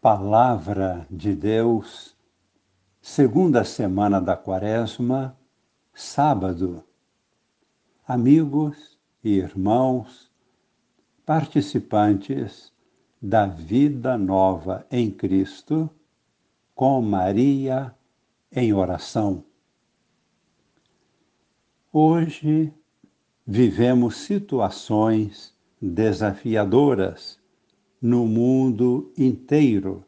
Palavra de Deus, segunda semana da Quaresma, sábado. Amigos e irmãos, participantes da vida nova em Cristo, com Maria em oração. Hoje vivemos situações desafiadoras no mundo inteiro.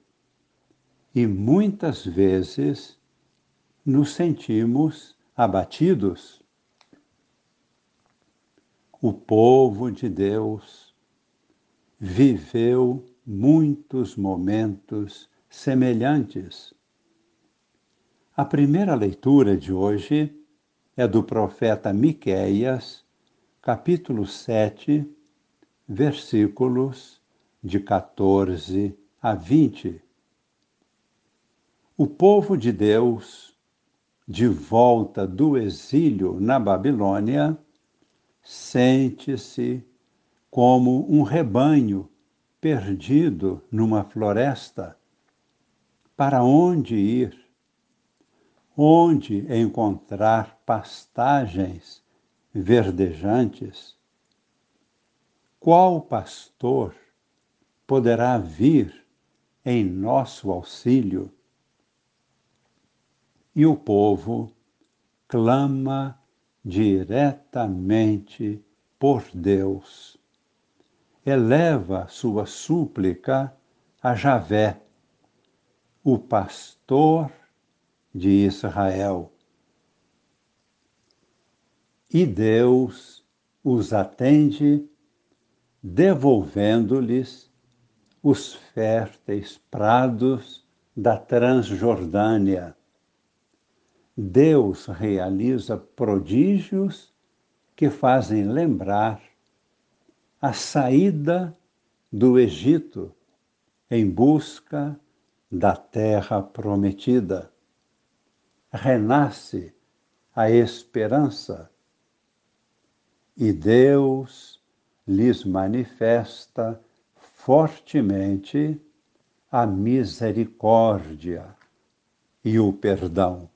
E muitas vezes nos sentimos abatidos. O povo de Deus viveu muitos momentos semelhantes. A primeira leitura de hoje é do profeta Miqueias, capítulo 7, versículos de 14 a 20. O povo de Deus, de volta do exílio na Babilônia, sente-se como um rebanho perdido numa floresta. Para onde ir? Onde encontrar pastagens verdejantes? Qual pastor poderá vir em nosso auxílio. E o povo clama diretamente por Deus. Eleva sua súplica a Javé, o pastor de Israel. E Deus os atende, devolvendo-lhes os férteis prados da Transjordânia. Deus realiza prodígios que fazem lembrar a saída do Egito em busca da terra prometida. Renasce a esperança e Deus lhes manifesta fortemente a misericórdia e o perdão.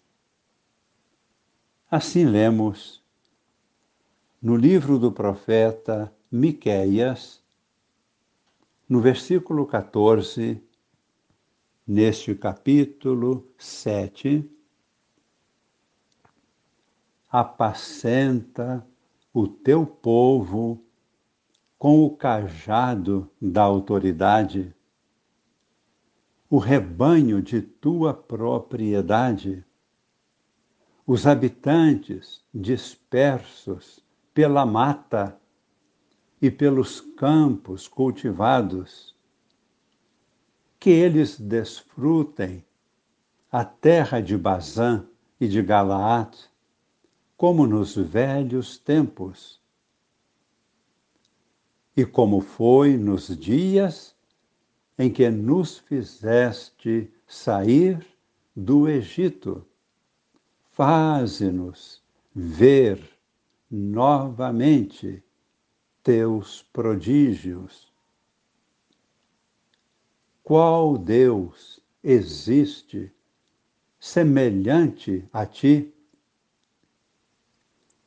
Assim lemos no livro do profeta Miqueias, no versículo 14, neste capítulo 7, apacenta o teu povo com o cajado da autoridade, o rebanho de tua propriedade, os habitantes dispersos pela mata e pelos campos cultivados, que eles desfrutem a terra de Bazã e de Galaad, como nos velhos tempos e como foi nos dias em que nos fizeste sair do Egito. Faze-nos ver novamente teus prodígios. Qual Deus existe semelhante a ti,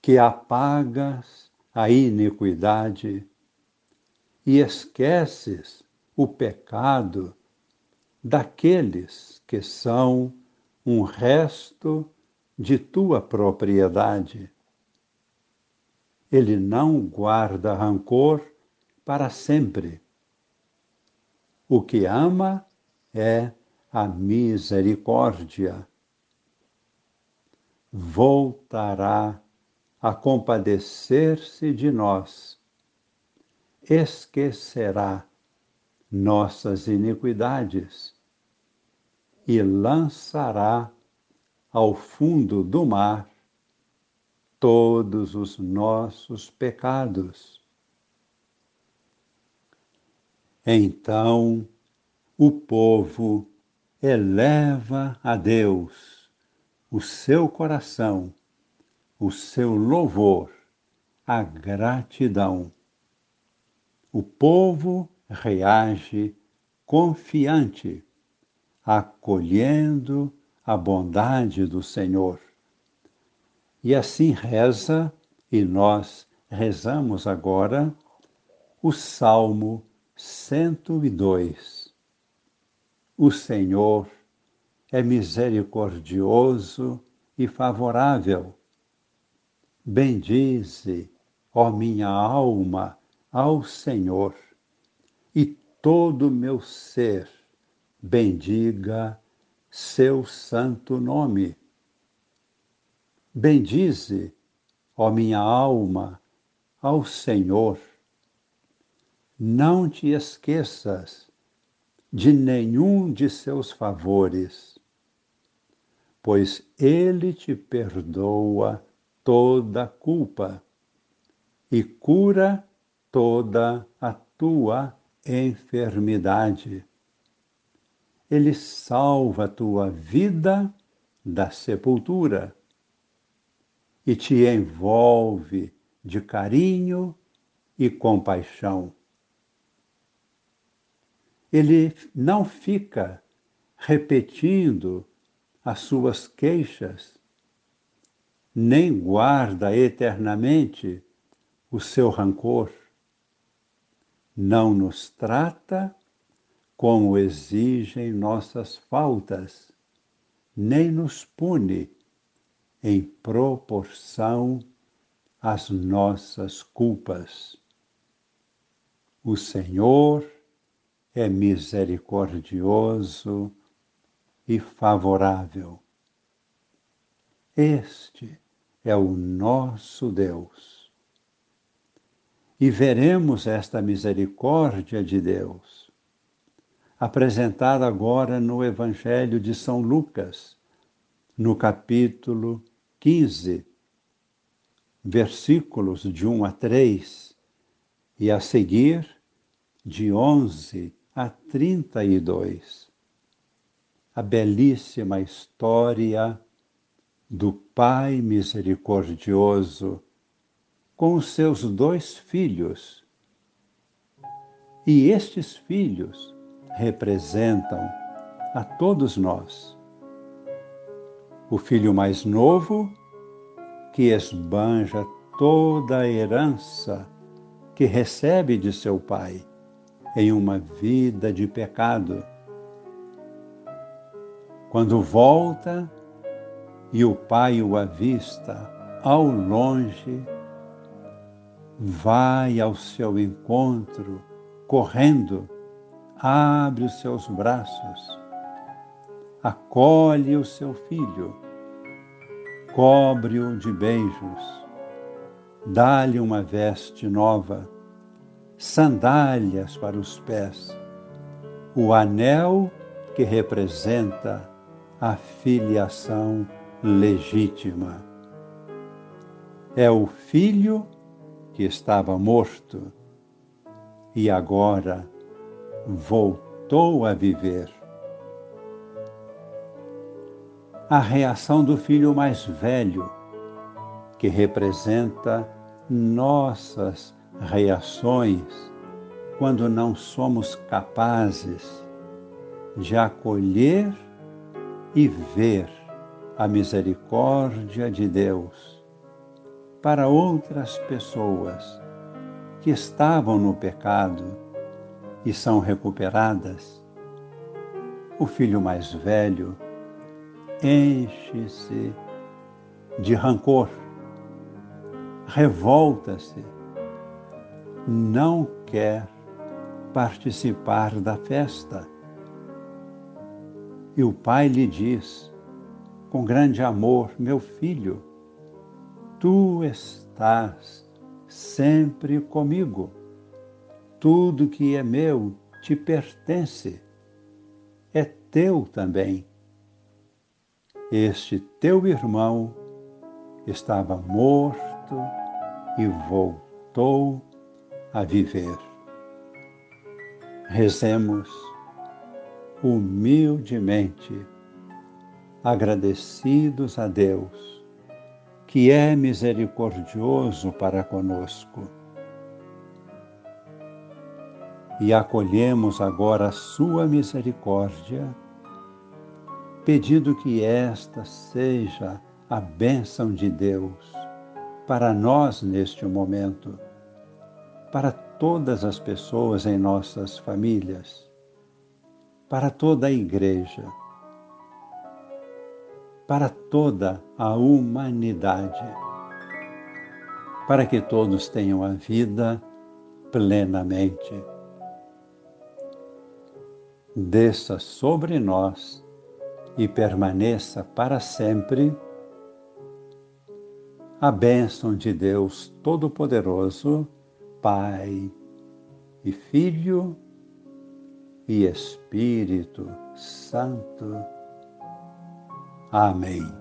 que apagas a iniquidade e esqueces o pecado daqueles que são um resto de tua propriedade. Ele não guarda rancor para sempre. O que ama é a misericórdia. Voltará a compadecer-se de nós esquecerá nossas iniquidades e lançará ao fundo do mar todos os nossos pecados. Então o povo eleva a Deus o seu coração, o seu louvor, a gratidão o povo reage confiante acolhendo a bondade do Senhor. E assim reza, e nós rezamos agora, o Salmo 102. O Senhor é misericordioso e favorável. Bendize, ó minha alma, ao Senhor, e todo o meu ser bendiga seu santo nome. Bendize, ó minha alma, ao Senhor. Não te esqueças de nenhum de seus favores, pois ele te perdoa toda culpa e cura toda a tua enfermidade. Ele salva a tua vida da sepultura e te envolve de carinho e compaixão. Ele não fica repetindo as suas queixas, nem guarda eternamente o seu rancor. Não nos trata como exigem nossas faltas, nem nos pune em proporção às nossas culpas. O Senhor é misericordioso e favorável. Este é o nosso Deus. E veremos esta misericórdia de Deus apresentada agora no Evangelho de São Lucas, no capítulo 15, versículos de 1 a 3, e a seguir de 11 a 32. A belíssima história do Pai misericordioso com os seus dois filhos. E estes filhos representam a todos nós. O filho mais novo, que esbanja toda a herança que recebe de seu pai em uma vida de pecado. Quando volta e o pai o avista ao longe, vai ao seu encontro, correndo abre os seus braços, acolhe o seu filho, cobre-o de beijos, dá-lhe uma veste nova, sandálias para os pés, o anel que representa a filiação legítima. É o filho que estava morto e agora voltou a viver. A reação do filho mais velho, que representa nossas reações quando não somos capazes de acolher e ver a misericórdia de Deus para outras pessoas que estavam no pecado e são recuperadas, o filho mais velho enche-se de rancor, revolta-se, não quer participar da festa. E o pai lhe diz, com grande amor: Meu filho, tu estás sempre comigo tudo que é meu te pertence, é teu também. Este teu irmão estava morto e voltou a viver. Rezemos humildemente, agradecidos a Deus, que é misericordioso para conosco. E acolhemos agora a sua misericórdia pedindo que esta seja a bênção de Deus para nós neste momento, para todas as pessoas em nossas famílias, para toda a igreja, para toda a humanidade, para que todos tenham a vida plenamente. Desça sobre nós e permaneça para sempre a bênção de Deus Todo-Poderoso, Pai e Filho e Espírito Santo. Amém.